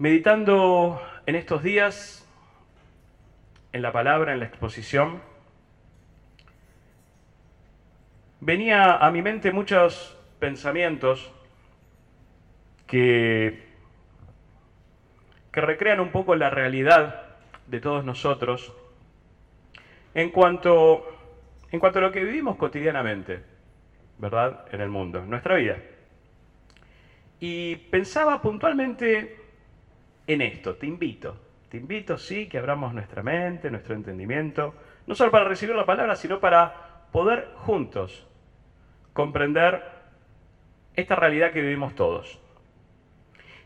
Meditando en estos días, en la palabra, en la exposición, venía a mi mente muchos pensamientos que, que recrean un poco la realidad de todos nosotros en cuanto, en cuanto a lo que vivimos cotidianamente, ¿verdad? En el mundo, en nuestra vida. Y pensaba puntualmente en esto, te invito, te invito, sí, que abramos nuestra mente, nuestro entendimiento, no solo para recibir la palabra, sino para poder juntos comprender esta realidad que vivimos todos.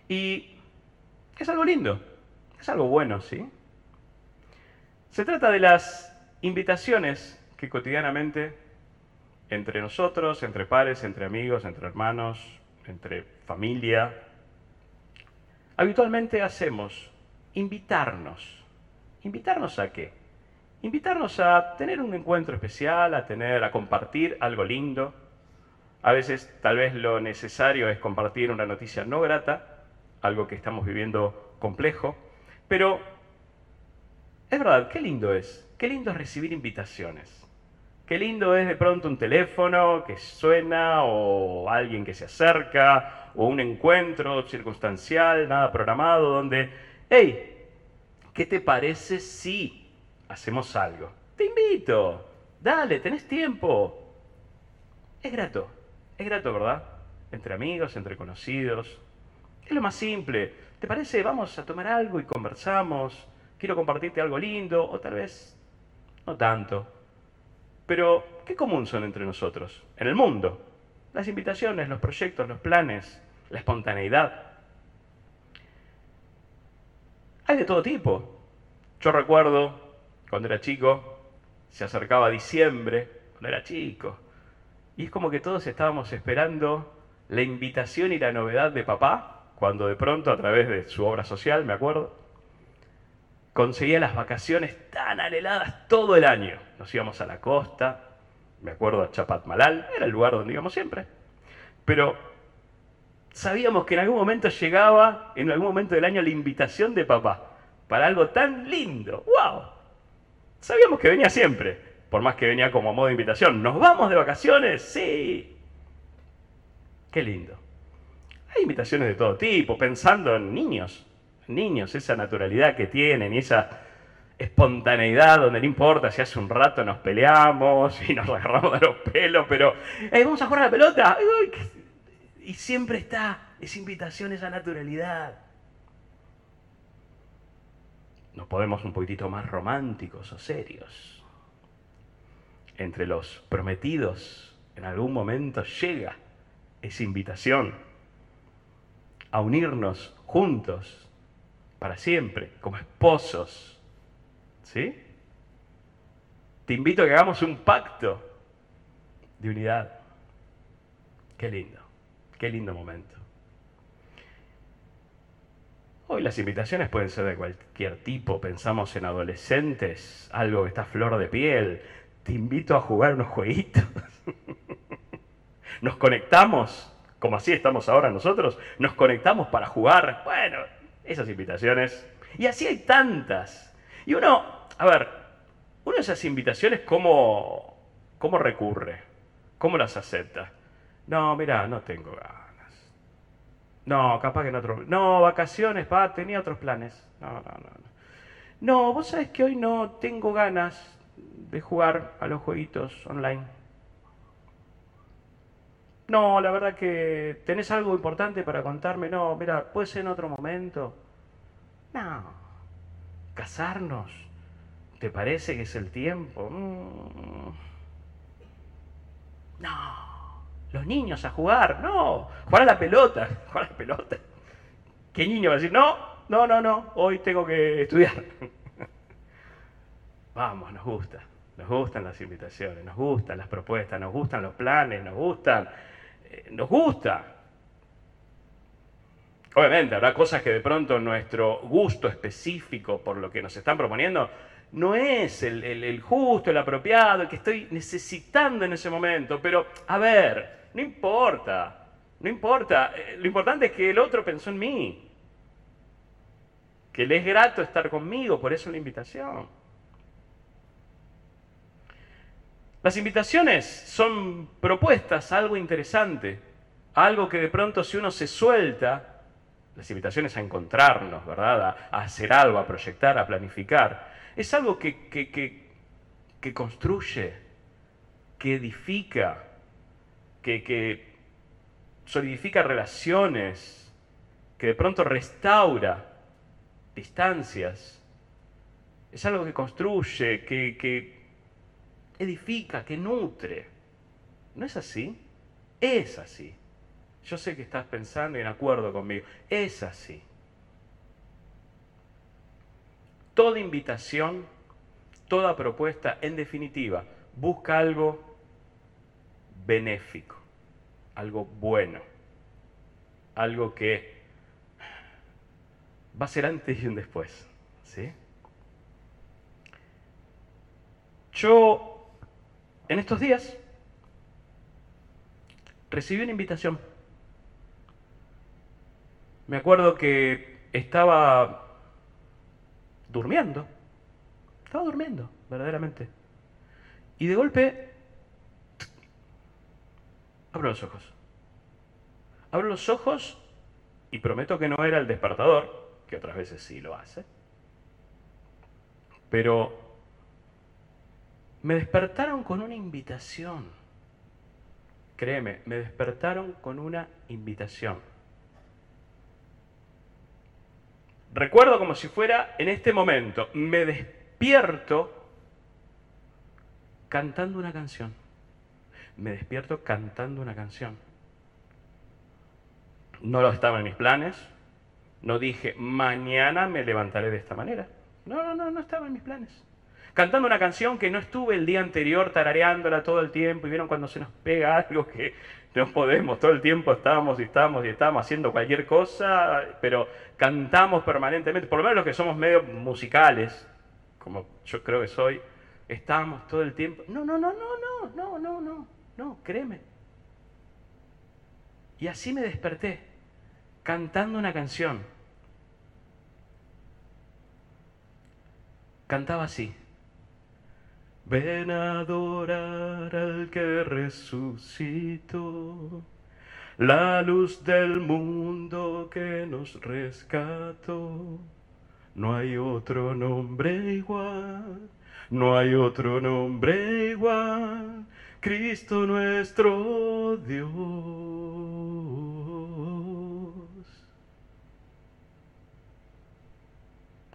Y es algo lindo, es algo bueno, ¿sí? Se trata de las invitaciones que cotidianamente entre nosotros, entre pares, entre amigos, entre hermanos, entre familia, habitualmente hacemos invitarnos. ¿Invitarnos a qué? Invitarnos a tener un encuentro especial, a tener, a compartir algo lindo. A veces tal vez lo necesario es compartir una noticia no grata, algo que estamos viviendo complejo, pero es verdad, qué lindo es, qué lindo es recibir invitaciones. Qué lindo es de pronto un teléfono que suena o alguien que se acerca o un encuentro circunstancial, nada programado, donde, hey, ¿qué te parece si hacemos algo? Te invito, dale, tenés tiempo. Es grato, es grato, ¿verdad? Entre amigos, entre conocidos. Es lo más simple. ¿Te parece? Vamos a tomar algo y conversamos. Quiero compartirte algo lindo o tal vez no tanto pero, ¿qué común son entre nosotros? En el mundo. Las invitaciones, los proyectos, los planes, la espontaneidad. Hay de todo tipo. Yo recuerdo, cuando era chico, se acercaba diciembre, cuando era chico, y es como que todos estábamos esperando la invitación y la novedad de papá, cuando de pronto, a través de su obra social, me acuerdo, conseguía las vacaciones tan anheladas todo el año. Nos íbamos a la costa, me acuerdo a Chapatmalal, era el lugar donde íbamos siempre. Pero sabíamos que en algún momento llegaba, en algún momento del año, la invitación de papá para algo tan lindo. ¡Wow! Sabíamos que venía siempre, por más que venía como modo de invitación. ¿Nos vamos de vacaciones? Sí. Qué lindo. Hay invitaciones de todo tipo, pensando en niños niños, esa naturalidad que tienen y esa espontaneidad donde no importa si hace un rato nos peleamos y nos agarramos de los pelos, pero vamos a jugar a la pelota. Y siempre está esa invitación, esa naturalidad. Nos podemos un poquitito más románticos o serios. Entre los prometidos, en algún momento llega esa invitación a unirnos juntos para siempre, como esposos. ¿Sí? Te invito a que hagamos un pacto de unidad. Qué lindo, qué lindo momento. Hoy las invitaciones pueden ser de cualquier tipo. Pensamos en adolescentes, algo que está flor de piel. Te invito a jugar unos jueguitos. Nos conectamos, como así estamos ahora nosotros, nos conectamos para jugar. Bueno, esas invitaciones. Y así hay tantas. Y uno, a ver, uno de esas invitaciones, ¿cómo, cómo recurre? ¿Cómo las acepta? No, mira, no tengo ganas. No, capaz que en otro... No, vacaciones, pa, tenía otros planes. No, no, no, no. No, vos sabés que hoy no tengo ganas de jugar a los jueguitos online. No, la verdad que tenés algo importante para contarme. No, mira, puede ser en otro momento. No. Casarnos. ¿Te parece que es el tiempo? Mm. No. Los niños a jugar. No. Jugar a la pelota. Jugar a la pelota. ¿Qué niño va a decir? No, no, no, no. Hoy tengo que estudiar. Vamos, nos gusta. Nos gustan las invitaciones, nos gustan las propuestas, nos gustan los planes, nos gustan nos gusta. Obviamente, habrá cosas que de pronto nuestro gusto específico por lo que nos están proponiendo no es el, el, justo, el apropiado, el que estoy necesitando en ese momento. Pero, a ver, no importa, no importa. Eh, lo importante es que el otro pensó en mí. que le es grato estar conmigo, por eso la invitación. Las invitaciones son propuestas algo interesante, algo que de pronto si uno se suelta, las invitaciones a encontrarnos, ¿verdad? A, hacer algo, a proyectar, a planificar, es algo que, que, construye, que edifica, que, que solidifica relaciones, que de pronto restaura distancias. Es algo que construye, que, que edifica, que nutre. ¿No es así? Es así. Yo sé que estás pensando y en acuerdo conmigo. Es así. Toda invitación, toda propuesta, en definitiva, busca algo benéfico, algo bueno, algo que va a ser antes y un después. ¿sí? Yo en estos días recibí una invitación. Me acuerdo que estaba durmiendo. Estaba durmiendo, verdaderamente. Y de golpe, abro los ojos. Abro los ojos y prometo que no era el despertador, que otras veces sí lo hace. Pero me despertaron con una invitación. Créeme, me despertaron con una invitación. Recuerdo como si fuera en este momento, me despierto cantando una canción. Me despierto cantando una canción. No lo estaba en mis planes. No dije, mañana me levantaré de esta manera. No, no, no, no estaba en mis planes cantando una canción que no estuve el día anterior tarareándola todo el tiempo y vieron cuando se nos pega algo que no podemos, todo el tiempo estamos y estamos y estamos haciendo cualquier cosa, pero cantamos permanentemente, por lo menos los que somos medio musicales, como yo creo que soy, estamos todo el tiempo. No, no, no, no, no, no, no, no, no, créeme. Y así me desperté, cantando una canción. Cantaba así. Ven a adorar al que resucitó, la luz del mundo que nos rescató. No hay otro nombre igual, no hay otro nombre igual, Cristo nuestro Dios.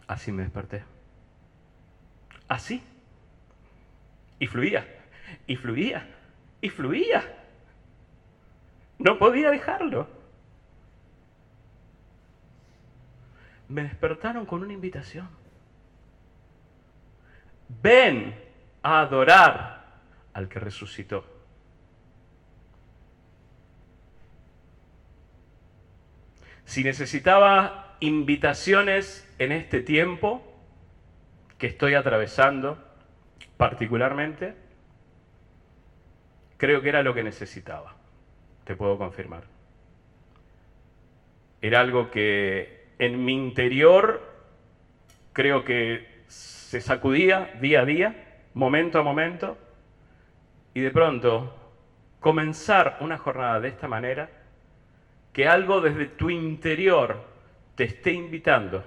Así me desperté. Así y fluía, y fluía, y fluía. No podía dejarlo. Me despertaron con una invitación. Ven a adorar al que resucitó. Si necesitaba invitaciones en este tiempo que estoy atravesando, particularmente, creo que era lo que necesitaba, te puedo confirmar. Era algo que en mi interior creo que se sacudía día a día, momento a momento, y de pronto comenzar una jornada de esta manera, que algo desde tu interior te esté invitando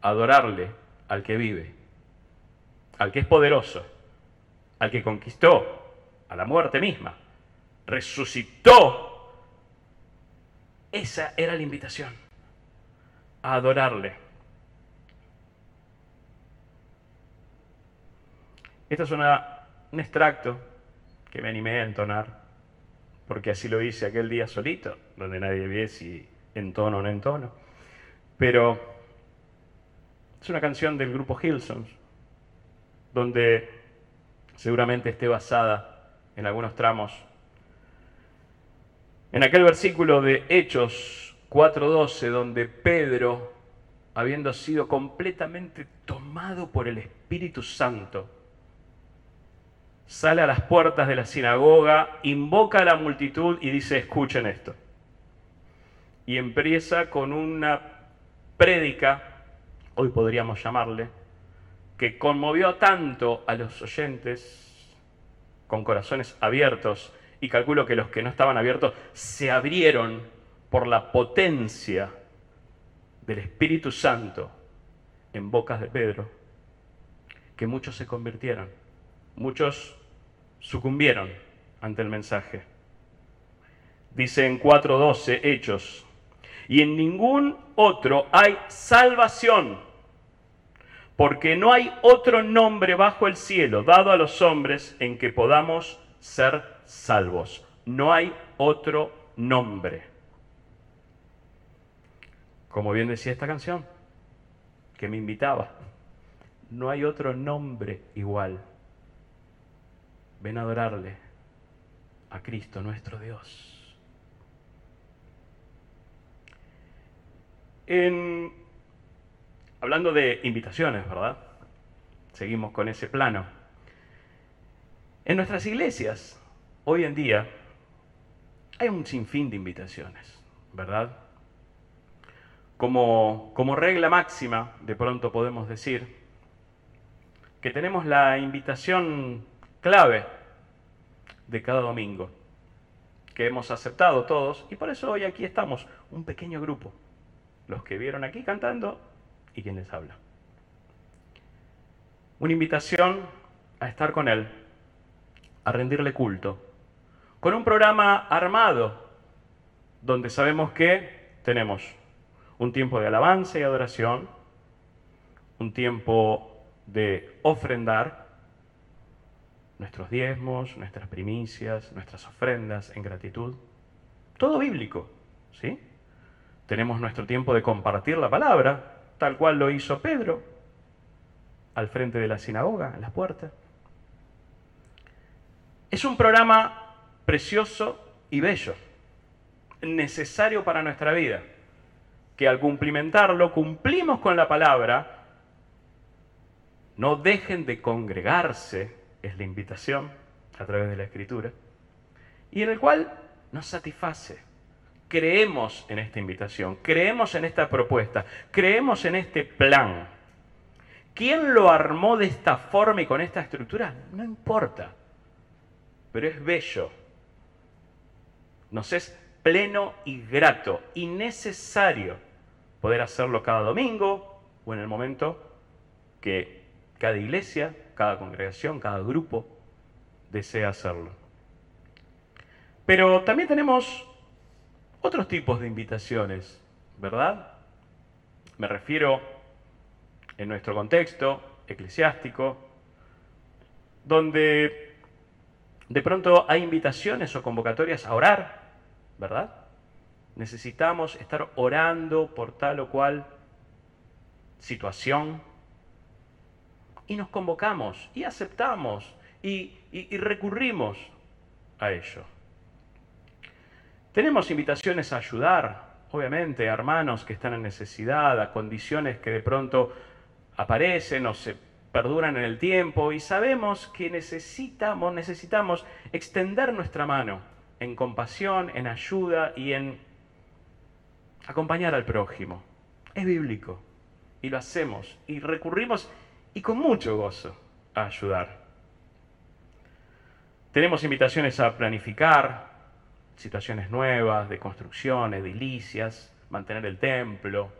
a adorarle al que vive al que es poderoso, al que conquistó a la muerte misma, resucitó. Esa era la invitación, a adorarle. Esto es un extracto que me animé a entonar, porque así lo hice aquel día solito, donde nadie ve si entono o no entono. Pero es una canción del grupo Hillsons, donde seguramente esté basada en algunos tramos. En aquel versículo de Hechos 4.12, donde Pedro, habiendo sido completamente tomado por el Espíritu Santo, sale a las puertas de la sinagoga, invoca a la multitud y dice, escuchen esto. Y empieza con una prédica hoy podríamos llamarle, que conmovió tanto a los oyentes con corazones abiertos, y calculo que los que no estaban abiertos se abrieron por la potencia del Espíritu Santo en bocas de Pedro, que muchos se convirtieron, muchos sucumbieron ante el mensaje. Dice en 4.12 Hechos, y en ningún otro hay salvación, porque no hay otro nombre bajo el cielo dado a los hombres en que podamos ser salvos. No hay otro nombre. Como bien decía esta canción, que me invitaba, no hay otro nombre igual. Ven a adorarle a Cristo nuestro Dios. En, hablando de invitaciones, ¿verdad? Seguimos con ese plano. En nuestras iglesias, hoy en día, hay un sinfín de invitaciones, ¿verdad? Como, como regla máxima, de pronto podemos decir, que tenemos la invitación clave de cada domingo, que hemos aceptado todos, y por eso hoy aquí estamos, un pequeño grupo los que vieron aquí cantando y quienes hablan. Una invitación a estar con Él, a rendirle culto, con un programa armado donde sabemos que tenemos un tiempo de alabanza y adoración, un tiempo de ofrendar nuestros diezmos, nuestras primicias, nuestras ofrendas en gratitud, todo bíblico, ¿sí? Tenemos nuestro tiempo de compartir la palabra, tal cual lo hizo Pedro, al frente de la sinagoga, en las puertas. Es un programa precioso y bello, necesario para nuestra vida, que al cumplimentarlo cumplimos con la palabra, no dejen de congregarse, es la invitación a través de la escritura, y en el cual nos satisface creemos en esta invitación, creemos en esta propuesta, creemos en este plan. ¿Quién lo armó de esta forma y con esta estructura? No importa, pero es bello. Nos es pleno y grato y necesario poder hacerlo cada domingo o en el momento que cada iglesia, cada congregación, cada grupo desea hacerlo. Pero también tenemos otros tipos de invitaciones, ¿verdad? Me refiero en nuestro contexto eclesiástico, donde de pronto hay invitaciones o convocatorias a orar, ¿verdad? Necesitamos estar orando por tal o cual situación y nos convocamos y aceptamos y, y recurrimos a ello. Tenemos invitaciones a ayudar, obviamente, a hermanos que están en necesidad, a condiciones que de pronto aparecen o se perduran en el tiempo y sabemos que necesitamos, necesitamos extender nuestra mano en compasión, en ayuda y en acompañar al prójimo. Es bíblico y lo hacemos y recurrimos y con mucho gozo a ayudar. Tenemos invitaciones a planificar, situaciones nuevas, de construcción, edilicias, mantener el templo.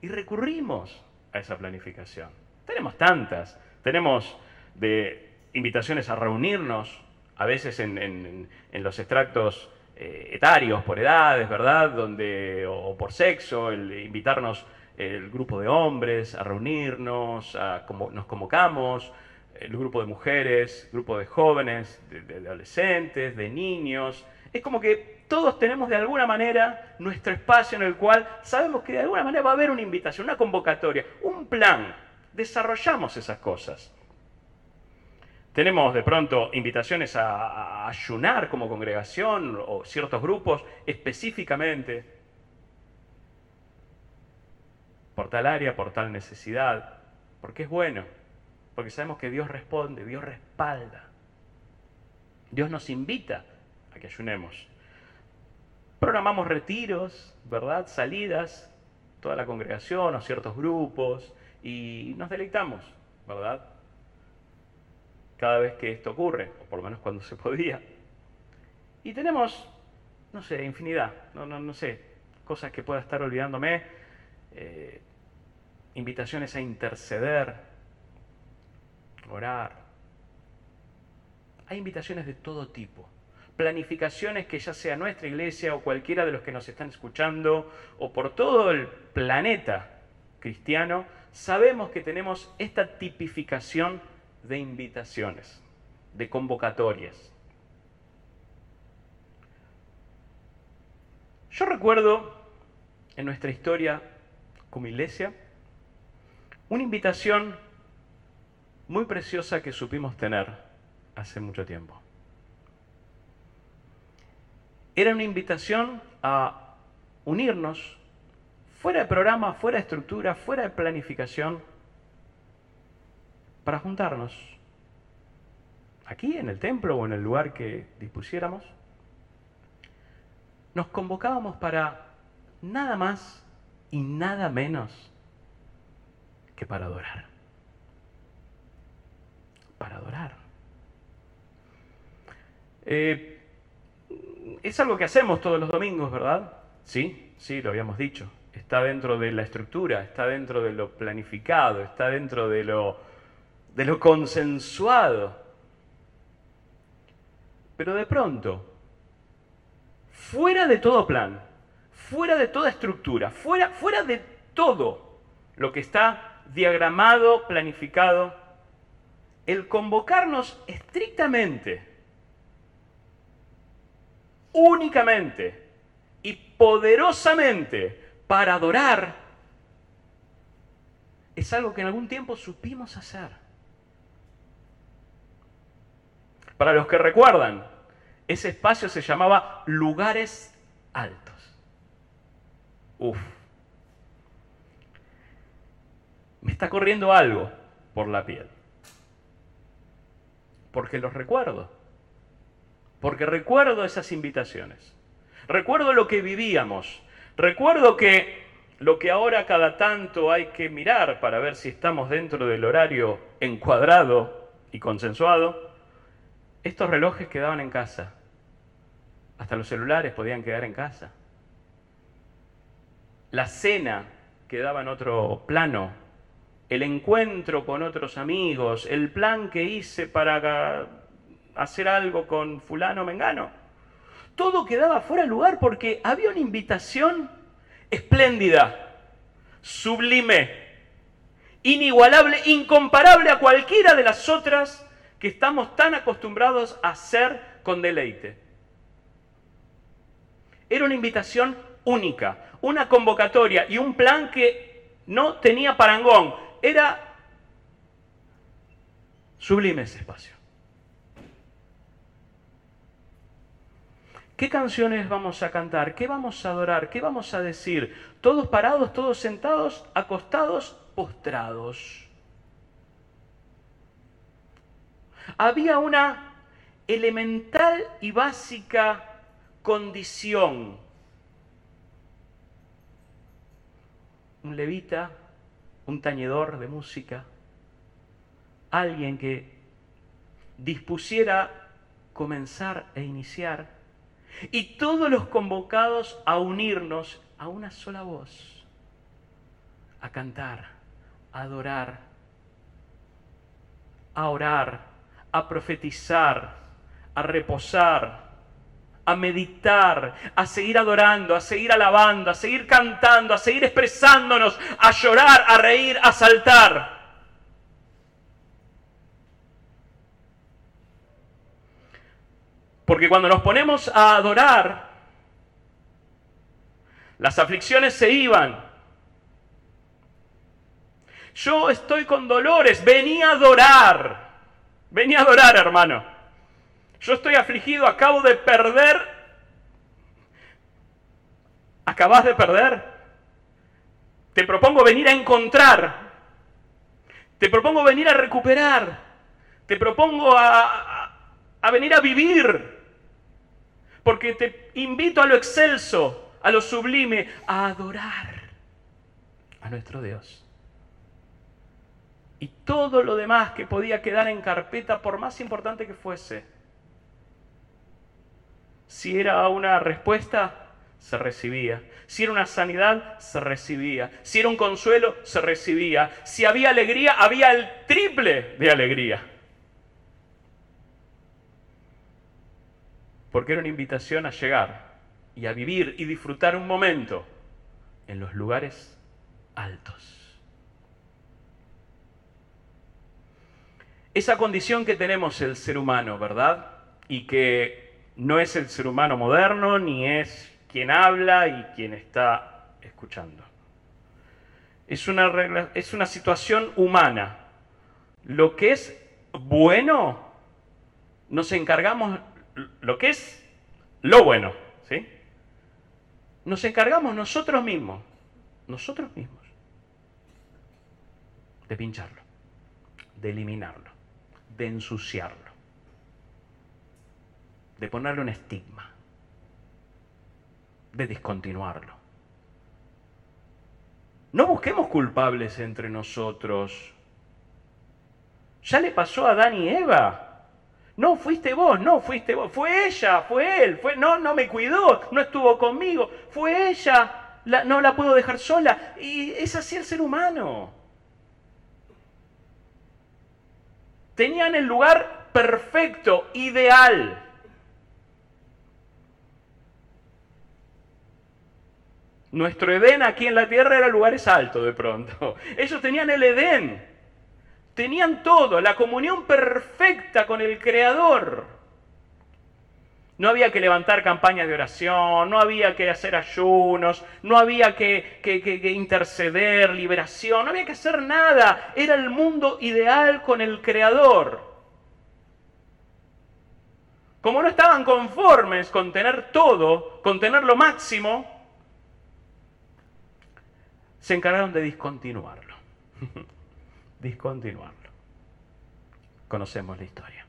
Y recurrimos a esa planificación. Tenemos tantas. Tenemos de invitaciones a reunirnos, a veces en, los extractos eh, etarios, por edades, ¿verdad? Donde, o, por sexo, invitarnos el grupo de hombres a reunirnos, a, como, nos convocamos, el grupo de mujeres, grupo de jóvenes, de adolescentes, de niños, es como que todos tenemos de alguna manera nuestro espacio en el cual sabemos que de alguna manera va a haber una invitación, una convocatoria, un plan. Desarrollamos esas cosas. Tenemos de pronto invitaciones a, ayunar como congregación o ciertos grupos específicamente por tal área, por tal necesidad, porque es bueno, porque sabemos que Dios responde, Dios respalda, Dios nos invita ayunemos. Programamos retiros, ¿verdad? Salidas, toda la congregación o ciertos grupos y nos deleitamos, ¿verdad? Cada vez que esto ocurre, o por lo menos cuando se podía. Y tenemos, no sé, infinidad, no, no, no sé, cosas que pueda estar olvidándome, eh, invitaciones a interceder, orar. Hay invitaciones de todo tipo planificaciones que ya sea nuestra iglesia o cualquiera de los que nos están escuchando o por todo el planeta cristiano, sabemos que tenemos esta tipificación de invitaciones, de convocatorias. Yo recuerdo en nuestra historia como iglesia una invitación muy preciosa que supimos tener hace mucho tiempo. Era una invitación a unirnos fuera de programa, fuera de estructura, fuera de planificación, para juntarnos aquí en el templo o en el lugar que dispusiéramos. Nos convocábamos para nada más y nada menos que para adorar. Para adorar. Eh, es algo que hacemos todos los domingos, ¿verdad? Sí, sí, lo habíamos dicho. Está dentro de la estructura, está dentro de lo planificado, está dentro de lo, de lo consensuado. Pero de pronto, fuera de todo plan, fuera de toda estructura, fuera, fuera de todo lo que está diagramado, planificado, el convocarnos estrictamente únicamente y poderosamente para adorar, es algo que en algún tiempo supimos hacer. Para los que recuerdan, ese espacio se llamaba lugares altos. Uf. Me está corriendo algo por la piel. Porque los recuerdo porque recuerdo esas invitaciones. Recuerdo lo que vivíamos. Recuerdo que lo que ahora cada tanto hay que mirar para ver si estamos dentro del horario encuadrado y consensuado, estos relojes quedaban en casa. Hasta los celulares podían quedar en casa. La cena quedaba en otro plano. El encuentro con otros amigos, el plan que hice para hacer algo con fulano mengano. Todo quedaba fuera de lugar porque había una invitación espléndida, sublime, inigualable, incomparable a cualquiera de las otras que estamos tan acostumbrados a hacer con deleite. Era una invitación única, una convocatoria y un plan que no tenía parangón. Era sublime ese espacio. ¿Qué canciones vamos a cantar? ¿Qué vamos a adorar? ¿Qué vamos a decir? Todos parados, todos sentados, acostados, postrados. Había una elemental y básica condición. Un levita, un tañedor de música, alguien que dispusiera comenzar e iniciar y todos los convocados a unirnos a una sola voz, a cantar, a adorar, a orar, a profetizar, a reposar, a meditar, a seguir adorando, a seguir alabando, a seguir cantando, a seguir expresándonos, a llorar, a reír, a saltar. Porque cuando nos ponemos a adorar, las aflicciones se iban. Yo estoy con dolores, venía a adorar. Venía a adorar, hermano. Yo estoy afligido, acabo de perder. ¿Acabas de perder? Te propongo venir a encontrar. Te propongo venir a recuperar. Te propongo a, a venir a vivir porque te invito a lo excelso, a lo sublime, a adorar. a nuestro Dios. Y todo lo demás que podía quedar en carpeta, por más importante que fuese, si era una respuesta, se recibía. Si era una sanidad, se recibía. Si era un consuelo, se recibía. Si había alegría, había el triple de alegría. Porque era una invitación a llegar y a vivir y disfrutar un momento en los lugares altos. Esa condición que tenemos el ser humano, ¿verdad? Y que no es el ser humano moderno, ni es quien habla y quien está escuchando. Es una, es una situación humana. Lo que es bueno, nos encargamos, lo que es lo bueno, ¿sí? Nos encargamos nosotros mismos, nosotros mismos, de pincharlo, de eliminarlo, de ensuciarlo, de ponerle un estigma, de discontinuarlo. No busquemos culpables entre nosotros. Ya le pasó a Adán y Eva. No, fuiste vos, no, fuiste vos. Fue ella, fue él. Fue, no, no me cuidó, no estuvo conmigo. Fue ella, no la puedo dejar sola. Y es así el ser humano. Tenían el lugar perfecto, ideal. Nuestro Edén aquí en la tierra era lugares altos de pronto. Ellos tenían el Edén Tenían todo, la comunión perfecta con el Creador. No había que levantar campañas de oración, no había que hacer ayunos, no había que, interceder, liberación, no había que hacer nada. Era el mundo ideal con el Creador. Como no estaban conformes con tener todo, con tener lo máximo, se encargaron de discontinuarlo. discontinuarlo. Conocemos la historia.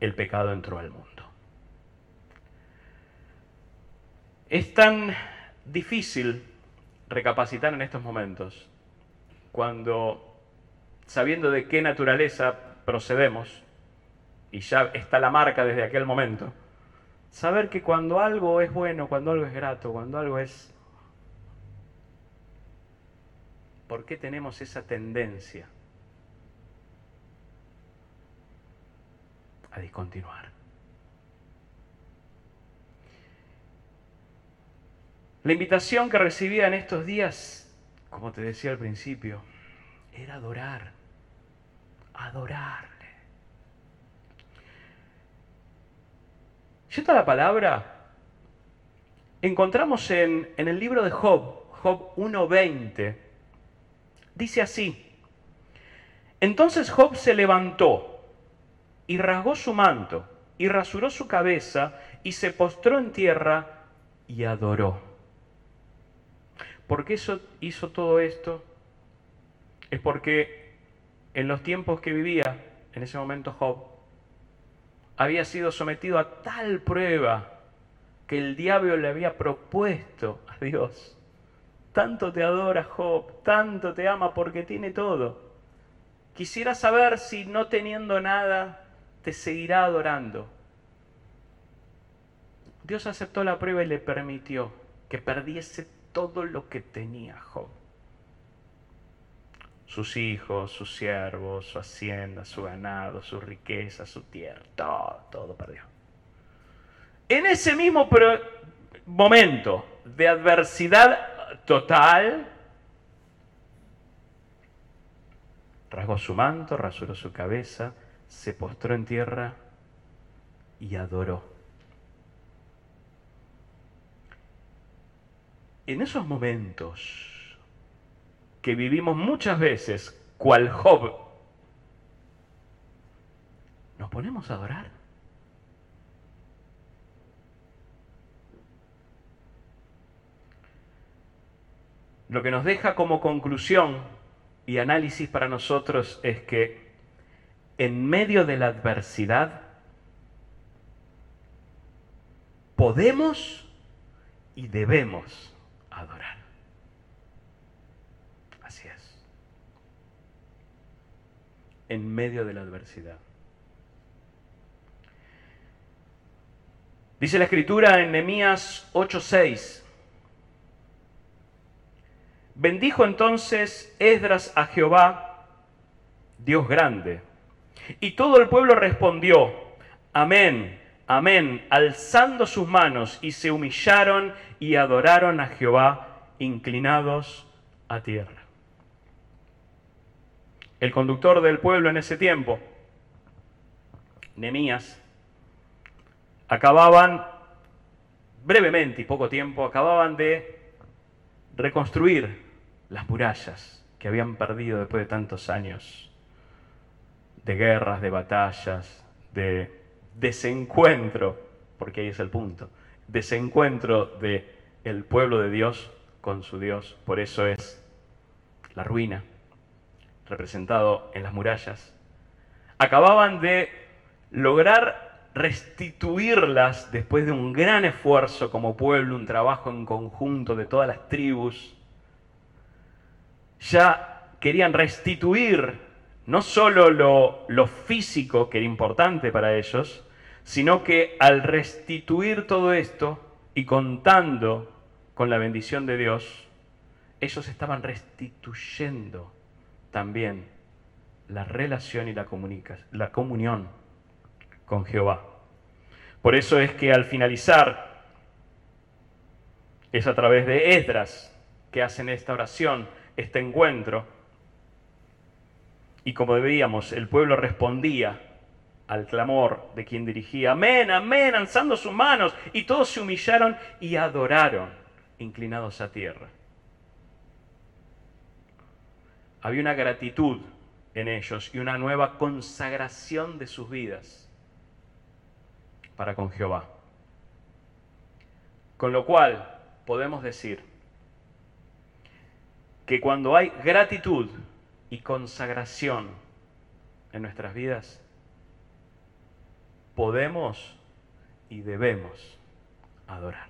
El pecado entró al mundo. Es tan difícil recapacitar en estos momentos cuando, sabiendo de qué naturaleza procedemos, y ya está la marca desde aquel momento, saber que cuando algo es bueno, cuando algo es grato, cuando algo es ¿Por qué tenemos esa tendencia a discontinuar? La invitación que recibía en estos días, como te decía al principio, era adorar, adorarle. Yendo a la palabra, encontramos en, en el libro de Job, Job 1.20, Dice así, entonces Job se levantó y rasgó su manto y rasuró su cabeza y se postró en tierra y adoró. ¿Por qué hizo todo esto? Es porque en los tiempos que vivía, en ese momento Job, había sido sometido a tal prueba que el diablo le había propuesto a Dios tanto te adora Job, tanto te ama porque tiene todo. Quisiera saber si no teniendo nada te seguirá adorando. Dios aceptó la prueba y le permitió que perdiese todo lo que tenía Job. Sus hijos, sus siervos, su hacienda, su ganado, su riqueza, su tierra, todo, todo perdió. En ese mismo momento de adversidad total, rasgó su manto, rasuró su cabeza, se postró en tierra y adoró. En esos momentos que vivimos muchas veces, cual Job, nos ponemos a adorar. Lo que nos deja como conclusión y análisis para nosotros es que en medio de la adversidad podemos y debemos adorar. Así es. En medio de la adversidad. Dice la escritura en Nehemías 8:6. Bendijo entonces Esdras a Jehová, Dios grande. Y todo el pueblo respondió, amén, amén, alzando sus manos y se humillaron y adoraron a Jehová, inclinados a tierra. El conductor del pueblo en ese tiempo, Nemías, acababan brevemente y poco tiempo, acababan de reconstruir las murallas que habían perdido después de tantos años de guerras, de batallas, de desencuentro, porque ahí es el punto, desencuentro de el pueblo de Dios con su Dios. Por eso es la ruina, representado en las murallas. Acababan de lograr restituirlas después de un gran esfuerzo como pueblo, un trabajo en conjunto de todas las tribus. Ya querían restituir no solo lo, lo físico, que era importante para ellos, sino que al restituir todo esto y contando con la bendición de Dios, ellos estaban restituyendo también la relación y la, la comunión con Jehová. Por eso es que al finalizar, es a través de Esdras que hacen esta oración, este encuentro, y como veíamos, el pueblo respondía al clamor de quien dirigía, amén, amén, alzando sus manos, y todos se humillaron y adoraron, inclinados a tierra. Había una gratitud en ellos y una nueva consagración de sus vidas para con Jehová. Con lo cual podemos decir que cuando hay gratitud, y consagración en nuestras vidas, podemos y debemos adorar.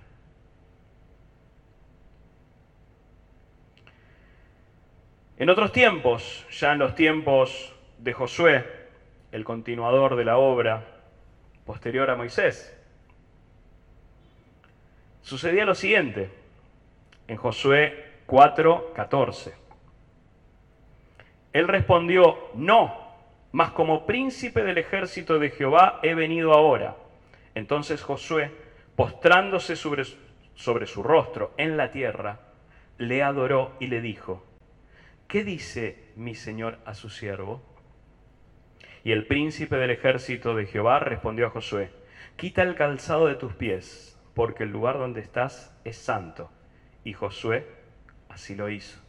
En otros tiempos, ya en los tiempos de Josué, el continuador de la obra posterior a Moisés, sucedía lo siguiente, en Josué 4:14. Él respondió, no, mas como príncipe del ejército de Jehová he venido ahora. Entonces Josué, postrándose sobre, sobre su rostro en la tierra, le adoró y le dijo, ¿qué dice mi señor a su siervo? Y el príncipe del ejército de Jehová respondió a Josué, quita el calzado de tus pies, porque el lugar donde estás es santo. Y Josué así lo hizo.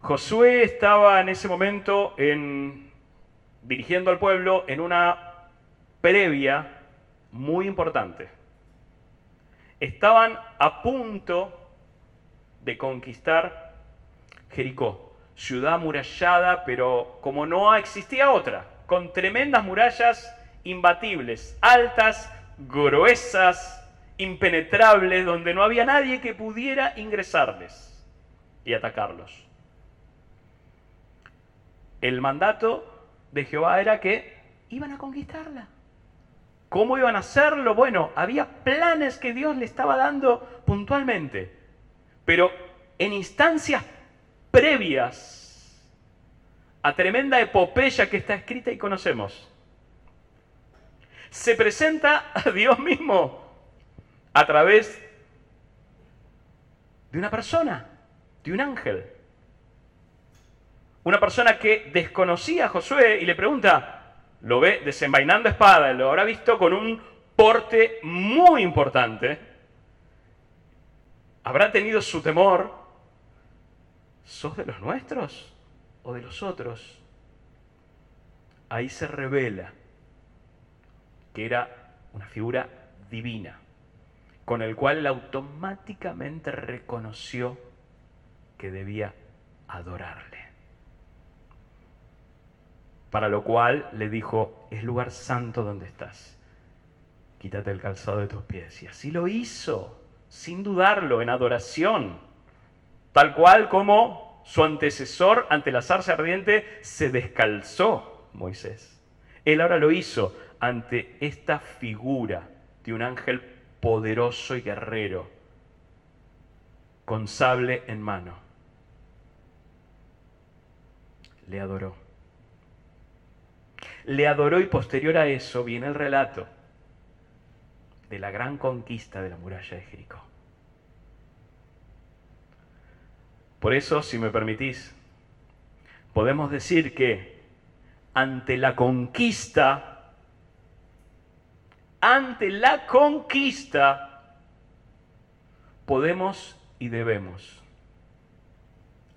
Josué estaba en ese momento en, dirigiendo al pueblo en una previa muy importante. Estaban a punto de conquistar Jericó, ciudad amurallada, pero como no existía otra, con tremendas murallas imbatibles, altas, gruesas, impenetrables, donde no había nadie que pudiera ingresarles y atacarlos el mandato de Jehová era que iban a conquistarla. ¿Cómo iban a hacerlo? Bueno, había planes que Dios le estaba dando puntualmente, pero en instancias previas a tremenda epopeya que está escrita y conocemos. Se presenta a Dios mismo a través de una persona, de un ángel. Una persona que desconocía a Josué y le pregunta, lo ve desenvainando espada, lo habrá visto con un porte muy importante, habrá tenido su temor, ¿sos de los nuestros o de los otros? Ahí se revela que era una figura divina, con el cual automáticamente reconoció que debía adorarle. Para lo cual le dijo, es lugar santo donde estás. Quítate el calzado de tus pies. Y así lo hizo, sin dudarlo, en adoración. tal cual como su antecesor ante la zarza ardiente se descalzó Moisés. Él ahora lo hizo ante esta figura de un ángel poderoso y guerrero, con sable en mano. Le adoró. Le adoró y posterior a eso viene el relato de la gran conquista de la muralla de Jericó. Por eso, si me permitís, podemos decir que ante la conquista, ante la conquista, podemos y debemos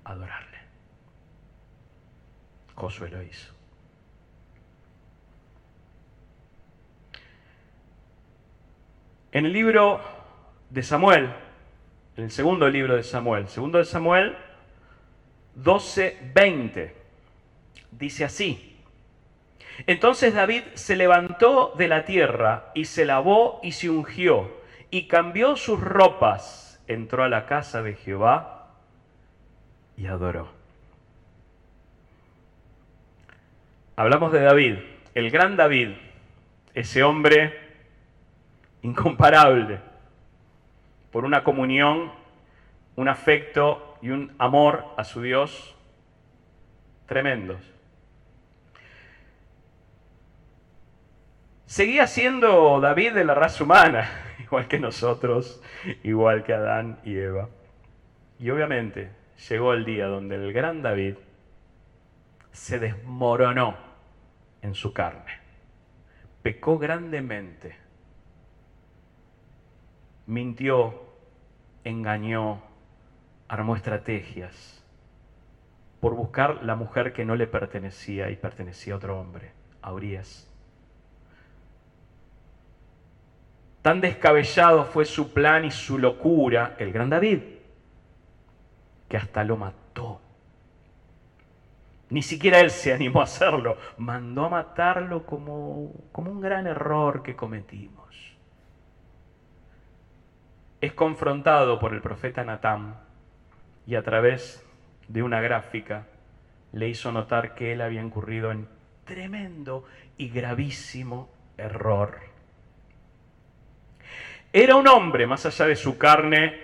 adorarle. Josué lo hizo. En el libro de Samuel, en el segundo libro de Samuel, segundo de Samuel 12, 20, dice así. Entonces David se levantó de la tierra y se lavó y se ungió y cambió sus ropas, entró a la casa de Jehová y adoró. Hablamos de David, el gran David, ese hombre incomparable, por una comunión, un afecto y un amor a su Dios tremendos. Seguía siendo David de la raza humana, igual que nosotros, igual que Adán y Eva. Y obviamente llegó el día donde el gran David se desmoronó en su carne, pecó grandemente mintió, engañó, armó estrategias por buscar la mujer que no le pertenecía y pertenecía a otro hombre, a Urias. Tan descabellado fue su plan y su locura, el gran David, que hasta lo mató. Ni siquiera él se animó a hacerlo, mandó a matarlo como, como un gran error que cometimos es confrontado por el profeta Natán y a través de una gráfica le hizo notar que él había incurrido en tremendo y gravísimo error. Era un hombre, más allá de su carne,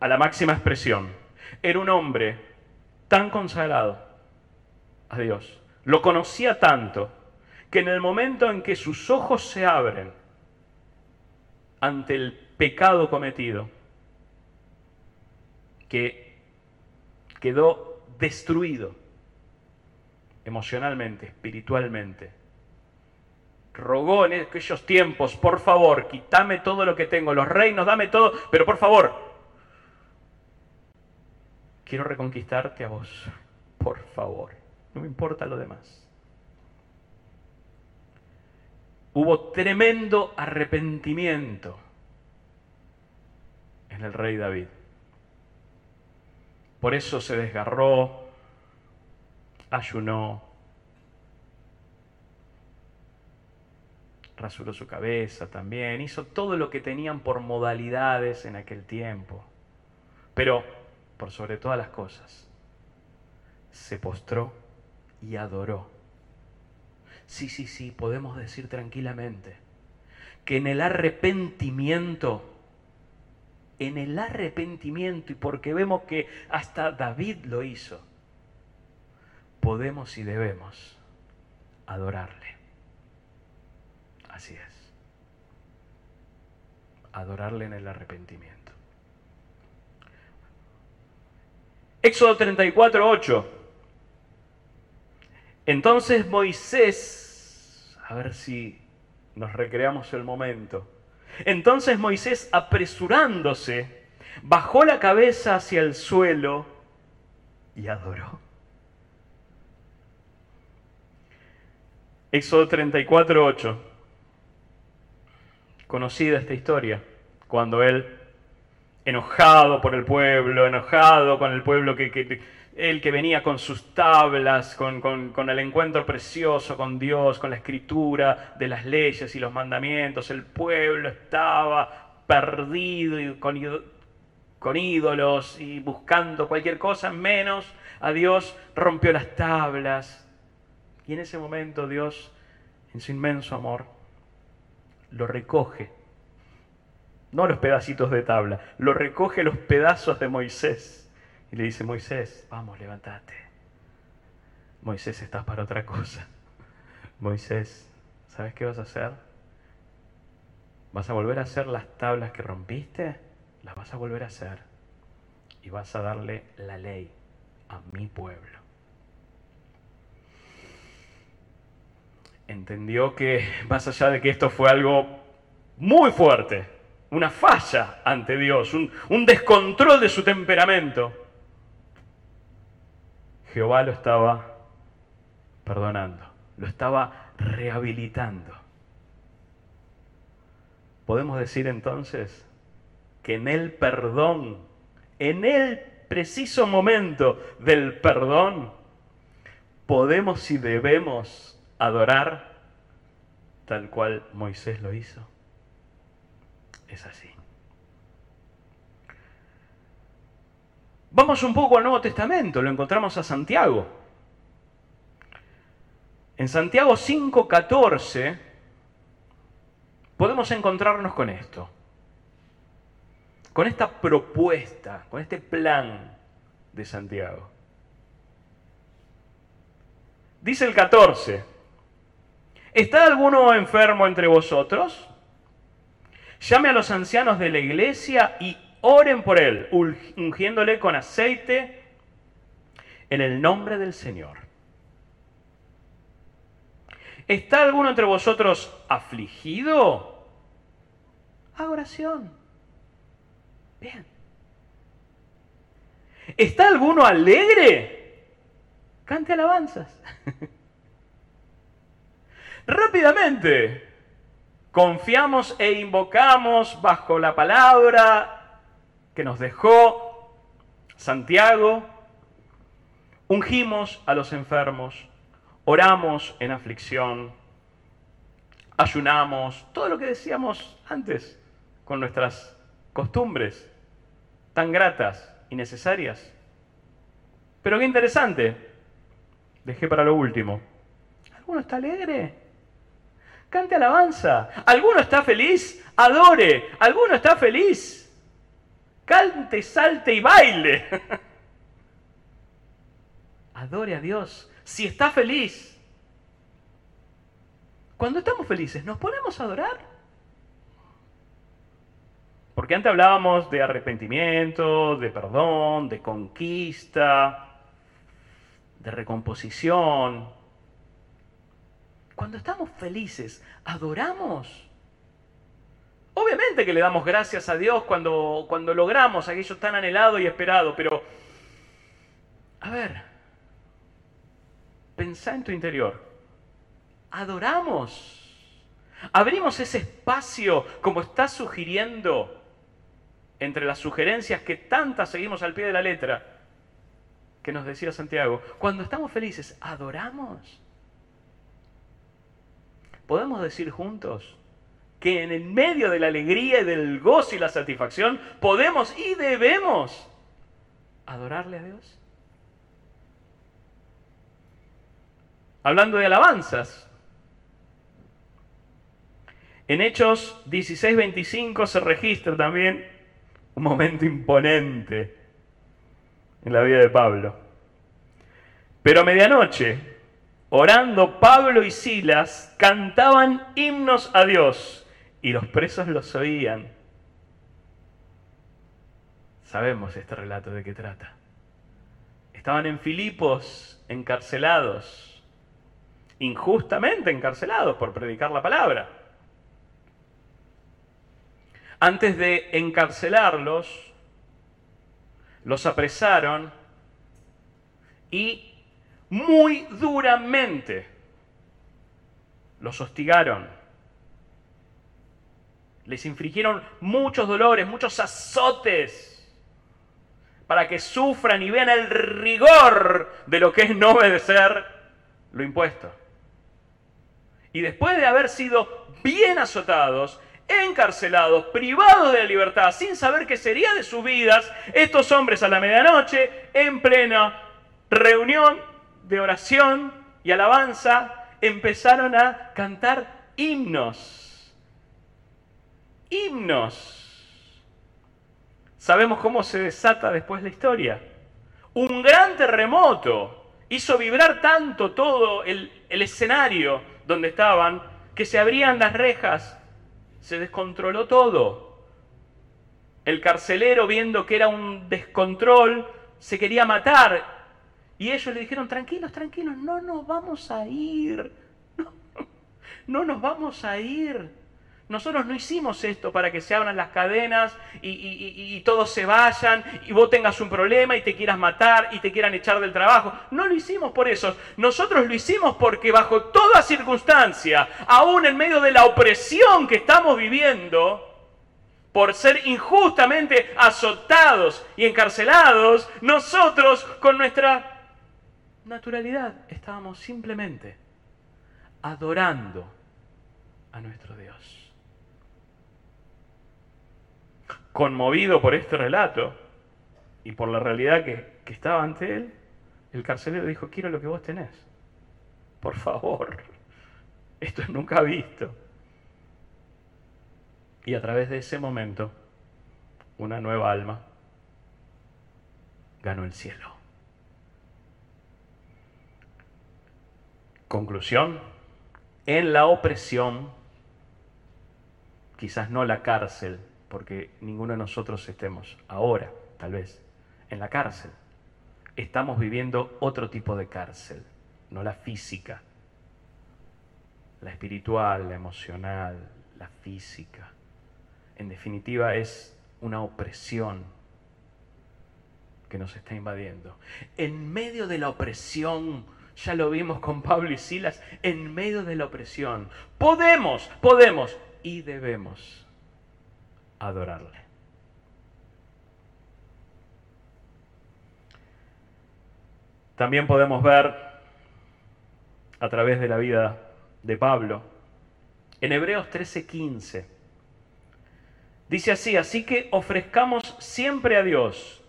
a la máxima expresión. Era un hombre tan consagrado a Dios. Lo conocía tanto que en el momento en que sus ojos se abren ante el pecado cometido, que quedó destruido emocionalmente, espiritualmente. Rogó en aquellos tiempos, por favor, quítame todo lo que tengo, los reinos, dame todo, pero por favor, quiero reconquistarte a vos, por favor, no me importa lo demás. Hubo tremendo arrepentimiento en el rey David. Por eso se desgarró, ayunó, rasuró su cabeza también, hizo todo lo que tenían por modalidades en aquel tiempo. Pero, por sobre todas las cosas, se postró y adoró. Sí, sí, sí, podemos decir tranquilamente que en el arrepentimiento en el arrepentimiento y porque vemos que hasta David lo hizo, podemos y debemos adorarle. Adorarle en el arrepentimiento. Éxodo 34, 8. Entonces Moisés, a ver si nos recreamos el momento, entonces Moisés, apresurándose, bajó la cabeza hacia el suelo y adoró. Éxodo 34, 8. Conocida esta historia, cuando él, enojado por el pueblo, enojado con el pueblo que, que él que venía con sus tablas, con, el encuentro precioso con Dios, con la escritura de las leyes y los mandamientos, el pueblo estaba perdido y con con ídolos y buscando cualquier cosa menos a Dios, rompió las tablas. Y en ese momento Dios, en su inmenso amor, lo recoge. No los pedacitos de tabla, lo recoge los pedazos de Moisés. Y le dice, Moisés, vamos, levántate. Moisés, estás para otra cosa. Moisés, ¿sabes qué vas a hacer? ¿Vas a volver a hacer las tablas que rompiste? Las vas a volver a hacer. Y vas a darle la ley a mi pueblo. Entendió que más allá de que esto fue algo muy fuerte, una falla ante Dios, un, un descontrol de su temperamento, Jehová lo estaba perdonando, lo estaba rehabilitando. Podemos decir entonces que en el perdón, en el preciso momento del perdón, podemos y debemos adorar tal cual Moisés lo hizo. Es así. Vamos un poco al Nuevo Testamento, lo encontramos a Santiago. En Santiago 5:14 podemos encontrarnos con esto con esta propuesta, con este plan de Santiago. Dice el 14, ¿está alguno enfermo entre vosotros? Llame a los ancianos de la iglesia y oren por él, ungiéndole con aceite en el nombre del Señor. ¿Está alguno entre vosotros afligido? Haga oración. Bien. ¿Está alguno alegre? Cante alabanzas. Rápidamente, confiamos e invocamos bajo la palabra que nos dejó Santiago, ungimos a los enfermos, oramos en aflicción, ayunamos, todo lo que decíamos antes con nuestras costumbres tan gratas y necesarias. Pero qué interesante. Dejé para lo último. ¿Alguno está alegre? Cante alabanza. ¿Alguno está feliz? Adore. ¿Alguno está feliz? Cante, salte y baile. Adore a Dios. Si está feliz. Cuando estamos felices, ¿nos ponemos a adorar? Porque antes hablábamos de arrepentimiento, de perdón, de conquista, de recomposición. Cuando estamos felices, adoramos. Obviamente que le damos gracias a Dios cuando, cuando logramos aquello tan anhelado y esperado, pero, a ver, pensá en tu interior. Adoramos. Abrimos ese espacio como está sugiriendo entre las sugerencias que tantas seguimos al pie de la letra, que nos decía Santiago, cuando estamos felices, adoramos. Podemos decir juntos que en el medio de la alegría y del gozo y la satisfacción podemos y debemos adorarle a Dios. Hablando de alabanzas, en Hechos 16:25 se registra también un momento imponente en la vida de Pablo. Pero a medianoche, orando Pablo y Silas, cantaban himnos a Dios y los presos los oían. Sabemos este relato de qué trata. Estaban en Filipos encarcelados, injustamente encarcelados por predicar la palabra. Antes de encarcelarlos, los apresaron y muy duramente los hostigaron. Les infligieron muchos dolores, muchos azotes, para que sufran y vean el rigor de lo que es no obedecer lo impuesto. Y después de haber sido bien azotados, encarcelados, privados de la libertad, sin saber qué sería de sus vidas, estos hombres a la medianoche, en plena reunión de oración y alabanza, empezaron a cantar himnos. Himnos. Sabemos cómo se desata después la historia. Un gran terremoto hizo vibrar tanto todo el, escenario donde estaban que se abrían las rejas se descontroló todo. El carcelero, viendo que era un descontrol, se quería matar. Y ellos le dijeron, tranquilos, tranquilos, no nos vamos a ir. No, no nos vamos a ir. Nosotros no hicimos esto para que se abran las cadenas y, todos se vayan y vos tengas un problema y te quieras matar y te quieran echar del trabajo. No lo hicimos por eso. Nosotros lo hicimos porque bajo toda circunstancia, aún en medio de la opresión que estamos viviendo, por ser injustamente azotados y encarcelados, nosotros con nuestra naturalidad estábamos simplemente adorando a nuestro Dios. conmovido por este relato y por la realidad que, estaba ante él, el carcelero dijo, quiero lo que vos tenés. Por favor, esto es nunca visto. Y a través de ese momento, una nueva alma ganó el cielo. Conclusión, en la opresión, quizás no la cárcel, porque ninguno de nosotros estemos ahora, tal vez, en la cárcel. Estamos viviendo otro tipo de cárcel, no la física, la espiritual, la emocional, la física. En definitiva es una opresión que nos está invadiendo. En medio de la opresión, ya lo vimos con Pablo y Silas, en medio de la opresión, podemos, podemos y debemos adorarle. También podemos ver a través de la vida de Pablo, en Hebreos 13:15, dice así, así que ofrezcamos siempre a Dios,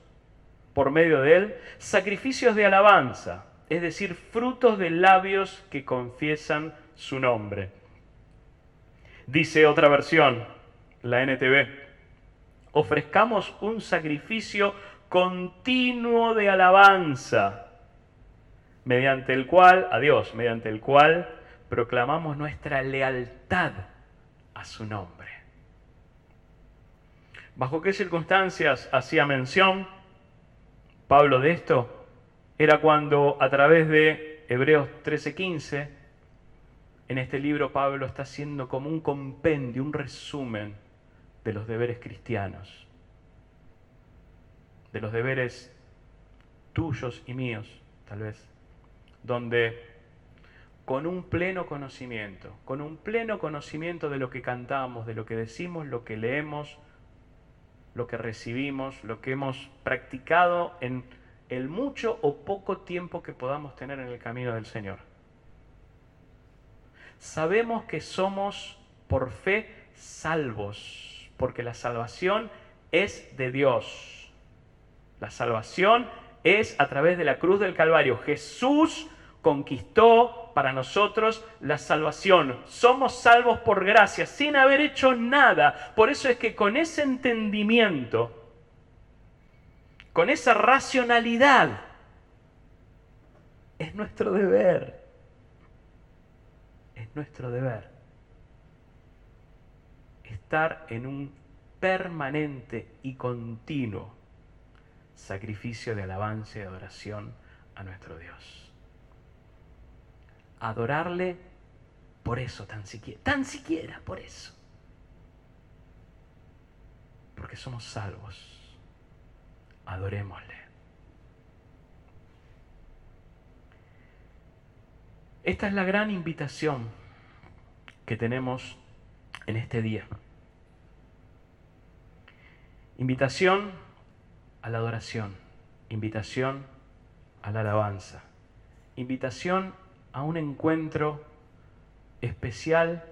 por medio de Él, sacrificios de alabanza, es decir, frutos de labios que confiesan su nombre. Dice otra versión, la NTV, ofrezcamos un sacrificio continuo de alabanza, mediante el cual, a Dios, mediante el cual proclamamos nuestra lealtad a su nombre. ¿Bajo qué circunstancias hacía mención Pablo de esto? Era cuando a través de Hebreos 13:15, en este libro Pablo está haciendo como un compendio, un resumen de los deberes cristianos, de los deberes tuyos y míos, tal vez, donde con un pleno conocimiento, con un pleno conocimiento de lo que cantamos, de lo que decimos, lo que leemos, lo que recibimos, lo que hemos practicado en el mucho o poco tiempo que podamos tener en el camino del Señor. Sabemos que somos por fe salvos porque la salvación es de Dios. La salvación es a través de la cruz del Calvario. Jesús conquistó para nosotros la salvación. Somos salvos por gracia, sin haber hecho nada. Por eso es que con ese entendimiento, con esa racionalidad, es nuestro deber. Es nuestro deber estar en un permanente y continuo sacrificio de alabanza y adoración a nuestro Dios. Adorarle por eso, tan siquiera, tan siquiera por eso. Porque somos salvos. Adorémosle. Esta es la gran invitación que tenemos en este día. Invitación a la adoración, invitación a la alabanza, invitación a un encuentro especial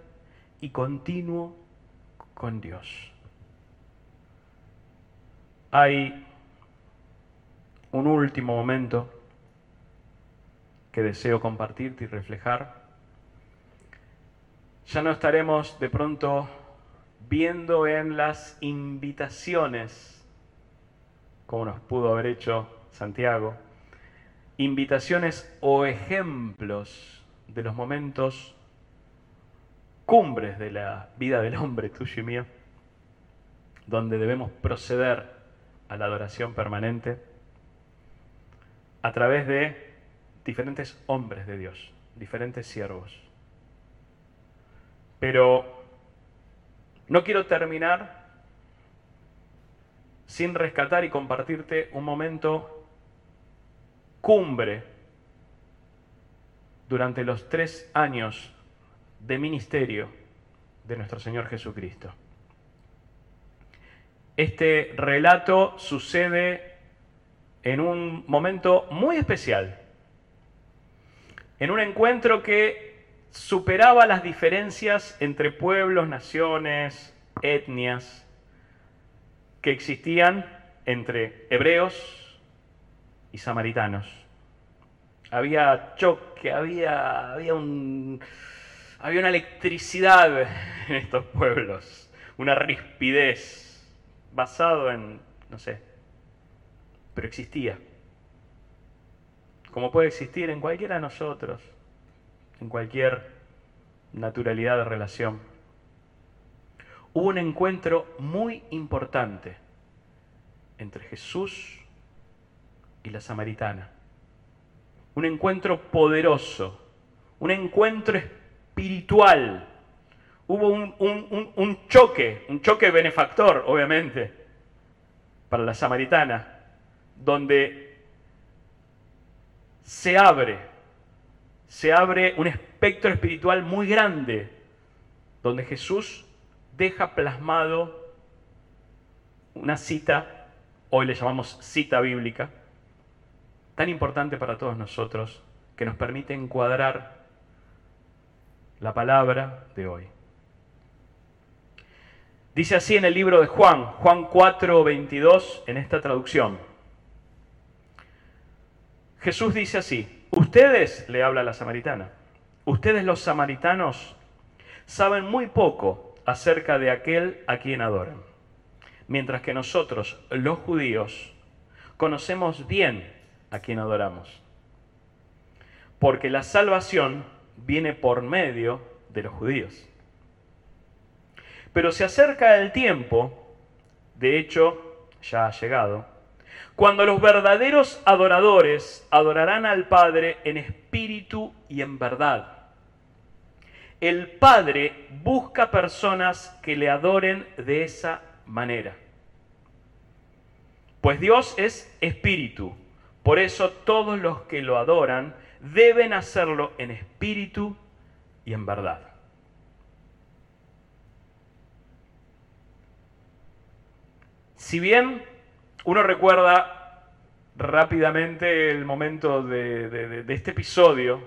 y continuo con Dios. Hay un último momento que deseo compartirte y reflejar. Ya no estaremos de pronto viendo en las invitaciones, como nos pudo haber hecho Santiago, invitaciones o ejemplos de los momentos cumbres de la vida del hombre, tuyo y mío, donde debemos proceder a la adoración permanente a través de diferentes hombres de Dios, diferentes siervos. Pero no quiero terminar sin rescatar y compartirte un momento cumbre durante los tres años de ministerio de nuestro Señor Jesucristo. Este relato sucede en un momento muy especial, en un encuentro que superaba las diferencias entre pueblos, naciones, etnias que existían entre hebreos y samaritanos. Había choque, había, había, un, había una electricidad en estos pueblos, una rispidez basado en, no sé, pero existía. Como puede existir en cualquiera de nosotros, en cualquier naturalidad de relación. Hubo un encuentro muy importante entre Jesús y la samaritana. Un encuentro poderoso, un encuentro espiritual. Hubo un, choque, un choque benefactor, obviamente, para la samaritana, donde se abre se abre un espectro espiritual muy grande, donde Jesús deja plasmado una cita, hoy le llamamos cita bíblica, tan importante para todos nosotros, que nos permite encuadrar la palabra de hoy. Dice así en el libro de Juan, Juan 4, 22, en esta traducción. Jesús dice así, Ustedes, le habla la samaritana, ustedes los samaritanos saben muy poco acerca de aquel a quien adoran, mientras que nosotros, los judíos, conocemos bien a quien adoramos. Porque la salvación viene por medio de los judíos. Pero se acerca el tiempo, de hecho ya ha llegado, cuando los verdaderos adoradores adorarán al Padre en espíritu y en verdad. El Padre busca personas que le adoren de esa manera. Pues Dios es espíritu. Por eso todos los que lo adoran deben hacerlo en espíritu y en verdad. Si bien uno recuerda rápidamente el momento de, este episodio,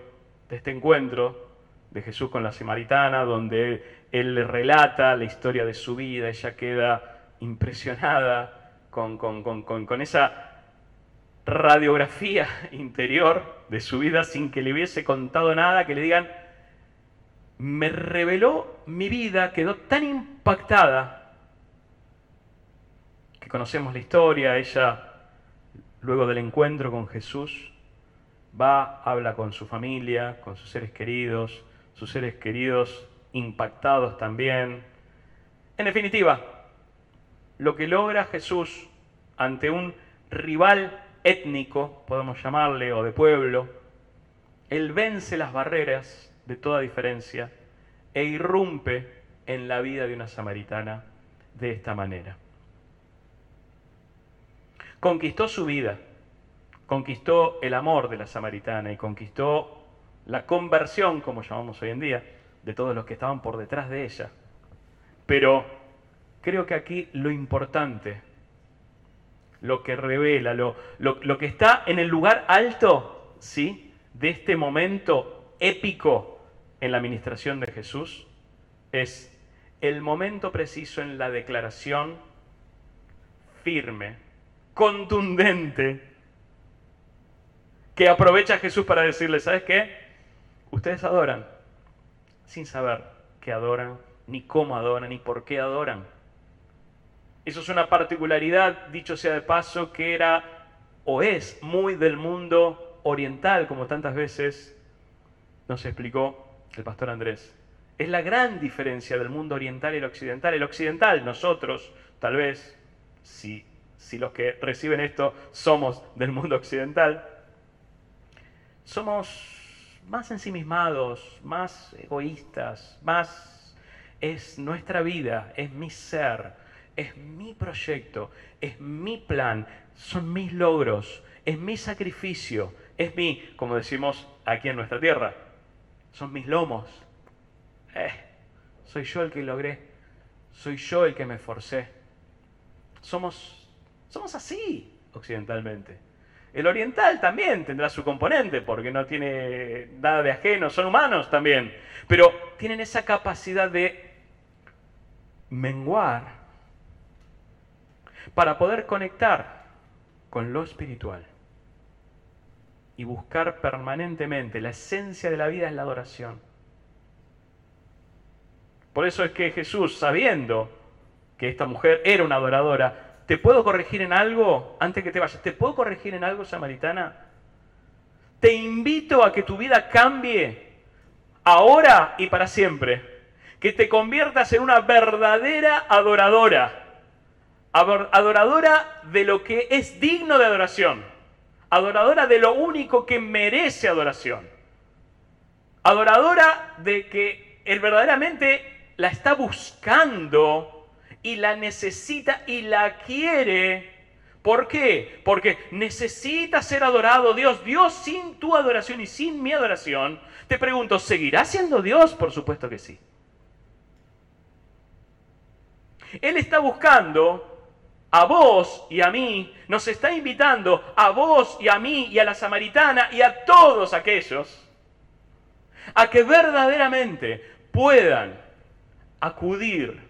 de este encuentro de Jesús con la samaritana, donde él le relata la historia de su vida, ella queda impresionada con, con, esa radiografía interior de su vida sin que le hubiese contado nada, que le digan, me reveló mi vida, quedó tan impactada conocemos la historia, ella, luego del encuentro con Jesús, va, habla con su familia, con sus seres queridos, sus seres queridos impactados también. En definitiva, lo que logra Jesús ante un rival étnico, podemos llamarle, o de pueblo, él vence las barreras de toda diferencia e irrumpe en la vida de una samaritana de esta manera conquistó su vida, conquistó el amor de la samaritana y conquistó la conversión, como llamamos hoy en día, de todos los que estaban por detrás de ella. Pero creo que aquí lo importante, lo que revela, lo, lo, que está en el lugar alto, ¿sí? De este momento épico en la administración de Jesús, es el momento preciso en la declaración firme, contundente, que aprovecha Jesús para decirle, ¿sabes qué? Ustedes adoran sin saber qué adoran, ni cómo adoran, ni por qué adoran. Eso es una particularidad, dicho sea de paso, que era o es muy del mundo oriental, como tantas veces nos explicó el pastor Andrés. Es la gran diferencia del mundo oriental y el occidental. El occidental, nosotros, tal vez, si, si los que reciben esto somos del mundo occidental, somos más ensimismados, más egoístas, más es nuestra vida, es mi ser, es mi proyecto, es mi plan, son mis logros, es mi sacrificio, es mi, como decimos aquí en nuestra tierra, son mis lomos. Eh, soy yo el que logré, soy yo el que me esforcé. Somos, somos así occidentalmente. El oriental también tendrá su componente, porque no tiene nada de ajeno, son humanos también, pero tienen esa capacidad de menguar para poder conectar con lo espiritual y buscar permanentemente. La esencia de la vida es la adoración. Por eso es que Jesús, sabiendo que esta mujer era una adoradora, ¿te puedo corregir en algo antes que te vayas? ¿Te puedo corregir en algo, samaritana? Te invito a que tu vida cambie ahora y para siempre que te conviertas en una verdadera adoradora. Adoradora de lo que es digno de adoración. Adoradora de lo único que merece adoración. Adoradora de que él verdaderamente la está buscando y la necesita y la quiere. ¿Por qué? Porque necesita ser adorado Dios. Dios sin tu adoración y sin mi adoración. Te pregunto, ¿seguirá siendo Dios? Por supuesto que sí. Él está buscando a vos y a mí, nos está invitando a vos y a mí y a la samaritana y a todos aquellos a que verdaderamente puedan acudir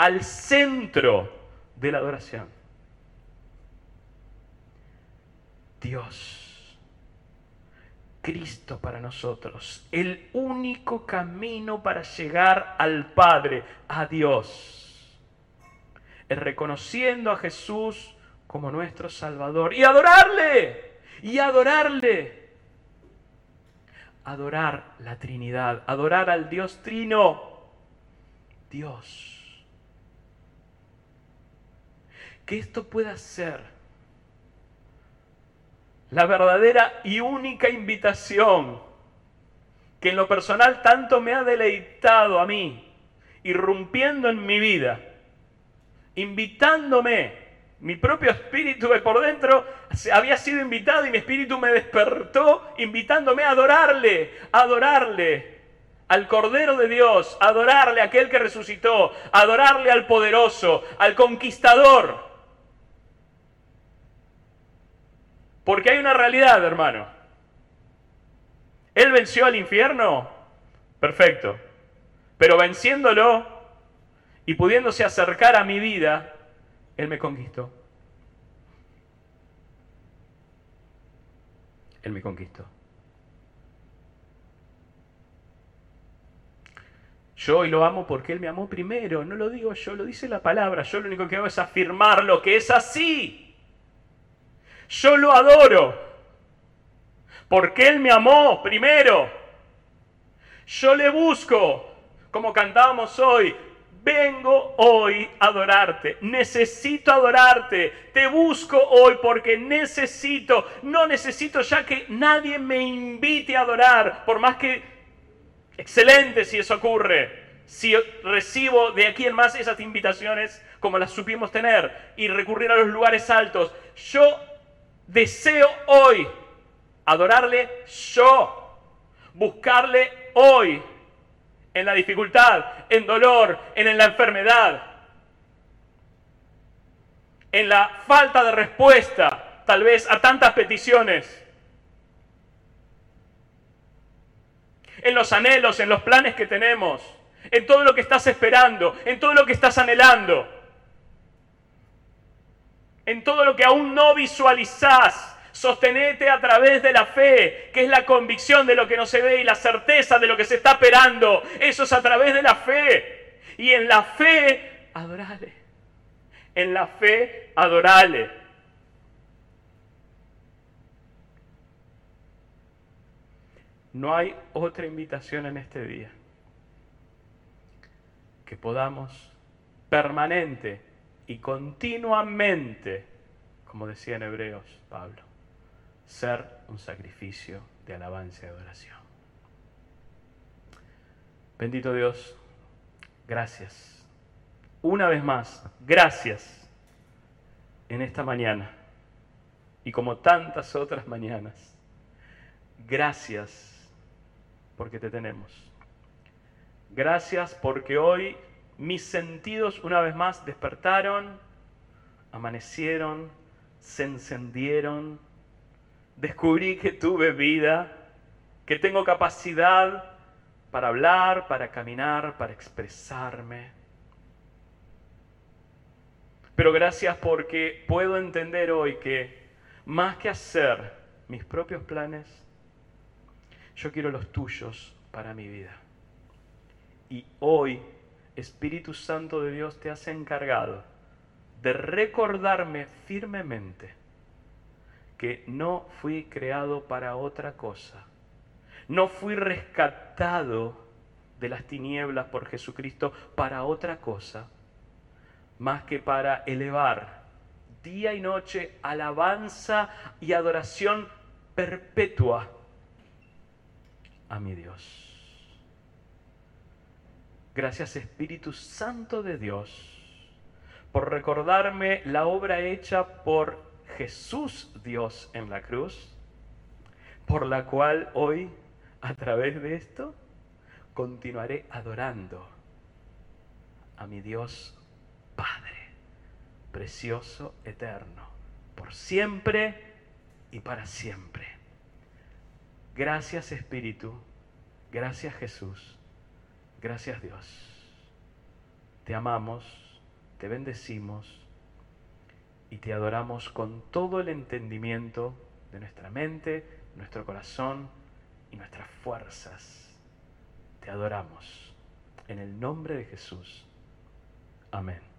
al centro de la adoración. Dios. Cristo para nosotros, el único camino para llegar al Padre, a Dios. Es reconociendo a Jesús como nuestro Salvador y adorarle, y adorarle. Adorar la Trinidad, adorar al Dios Trino, Dios. Que esto pueda ser la verdadera y única invitación que en lo personal tanto me ha deleitado a mí, irrumpiendo en mi vida, invitándome, mi propio espíritu de por dentro había sido invitado y mi espíritu me despertó, invitándome a adorarle, a adorarle al Cordero de Dios, a adorarle a aquel que resucitó, a adorarle al poderoso, al conquistador Porque hay una realidad, hermano. Él venció al infierno, perfecto. Pero venciéndolo y pudiéndose acercar a mi vida, Él me conquistó. Él me conquistó. Yo hoy lo amo porque Él me amó primero. No lo digo yo, lo dice la palabra. Yo lo único que hago es afirmar lo que es así. Yo lo adoro. Porque Él me amó primero. Yo le busco, como cantábamos hoy. Vengo hoy a adorarte. Necesito adorarte. Te busco hoy porque necesito. No necesito ya que nadie me invite a adorar. Por más que... Excelente si eso ocurre. Si recibo de aquí en más esas invitaciones como las supimos tener y recurrir a los lugares altos. Yo Deseo hoy adorarle yo, buscarle hoy en la dificultad, en dolor, en la enfermedad, en la falta de respuesta, tal vez a tantas peticiones, en los anhelos, en los planes que tenemos, en todo lo que estás esperando, en todo lo que estás anhelando, en todo lo que aún no visualizás. Sostenete a través de la fe, que es la convicción de lo que no se ve y la certeza de lo que se está esperando. Eso es a través de la fe. Y en la fe, adorale. En la fe, adorale. No hay otra invitación en este día que podamos permanente y continuamente, como decía en Hebreos Pablo, ser un sacrificio de alabanza y adoración. Bendito Dios, gracias. Una vez más, gracias en esta mañana y como tantas otras mañanas. Gracias porque te tenemos. Gracias porque hoy mis sentidos una vez más despertaron, amanecieron, se encendieron, descubrí que tuve vida, que tengo capacidad para hablar, para caminar, para expresarme. Pero gracias porque puedo entender hoy que más que hacer mis propios planes, yo quiero los tuyos para mi vida. Y hoy, Espíritu Santo de Dios, te has encargado de recordarme firmemente que no fui creado para otra cosa. No fui rescatado de las tinieblas por Jesucristo para otra cosa, más que para elevar día y noche alabanza y adoración perpetua a mi Dios. Gracias Espíritu Santo de Dios por recordarme la obra hecha por Jesús Dios en la cruz, por la cual hoy, a través de esto, continuaré adorando a mi Dios Padre, precioso, eterno, por siempre y para siempre. Gracias Espíritu, gracias Jesús, gracias Dios. Te amamos, te bendecimos y te adoramos con todo el entendimiento de nuestra mente, nuestro corazón y nuestras fuerzas. Te adoramos en el nombre de Jesús. Amén.